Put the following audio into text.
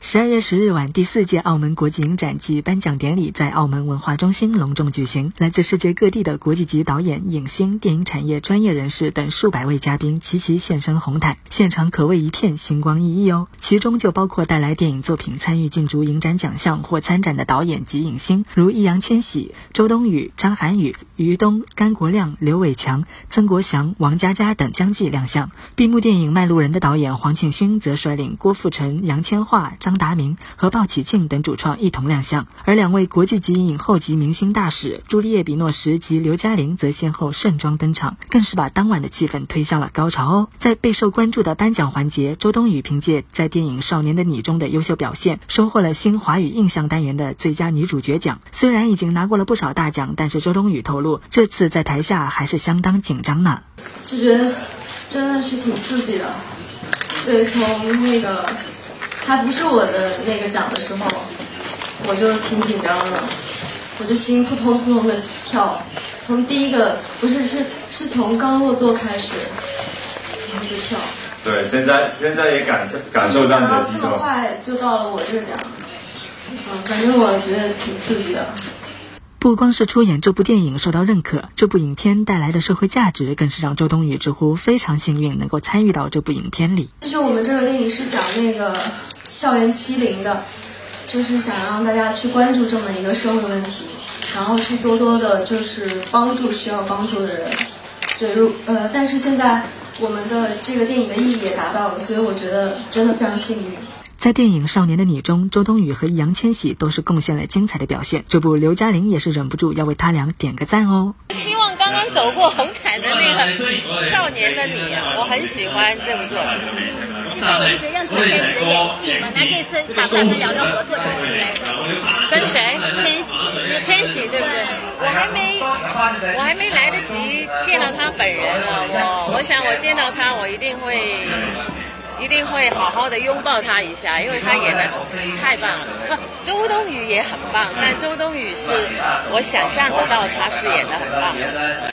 十二月十日晚，第四届澳门国际影展暨颁奖典礼在澳门文化中心隆重举行。来自世界各地的国际级导演、影星、电影产业专业人士等数百位嘉宾齐齐现身红毯，现场可谓一片星光熠熠哦。其中就包括带来电影作品参与竞逐影展奖项或参展的导演及影星，如易烊千玺、周冬雨、张涵予、于东、甘国亮、刘伟强、曾国祥、王佳佳等相继亮相。闭幕电影《卖路人》的导演黄庆勋则率领郭富城、杨千嬅、张。达明和鲍起静等主创一同亮相，而两位国际级影后级明星大使朱丽叶·比诺什及刘嘉玲则先后盛装登场，更是把当晚的气氛推向了高潮哦。在备受关注的颁奖环节，周冬雨凭借在电影《少年的你》中的优秀表现，收获了新华语印象单元的最佳女主角奖。虽然已经拿过了不少大奖，但是周冬雨透露，这次在台下还是相当紧张呢。就觉得真的是挺刺激的，对，从那个。还不是我的那个奖的时候，我就挺紧张的，我就心扑通扑通的跳。从第一个不是是是从刚落座开始，然后就跳。对，现在现在也感受感受到这么快就到了我这个奖，嗯，反正我觉得挺刺激的。不光是出演这部电影受到认可，这部影片带来的社会价值更是让周冬雨直呼非常幸运能够参与到这部影片里。其实我们这个电影是讲那个。校园欺凌的，就是想让大家去关注这么一个社会问题，然后去多多的，就是帮助需要帮助的人。对，如呃，但是现在我们的这个电影的意义也达到了，所以我觉得真的非常幸运。在电影《少年的你》中，周冬雨和易烊千玺都是贡献了精彩的表现。这部刘嘉玲也是忍不住要为他俩点个赞哦。希望刚走过红毯的那个《少年的你》，我很喜欢这部作品。有一直认可这次的演技嘛？那这次打算跟聊聊合作跟谁？千玺，千玺对不对？我还没，我还没来得及见到他本人呢。我我想我见到他，我一定会，一定会好好的拥抱他一下，因为他演的太棒了。周冬雨也很棒，但周冬雨是我想象得到他是演的很棒。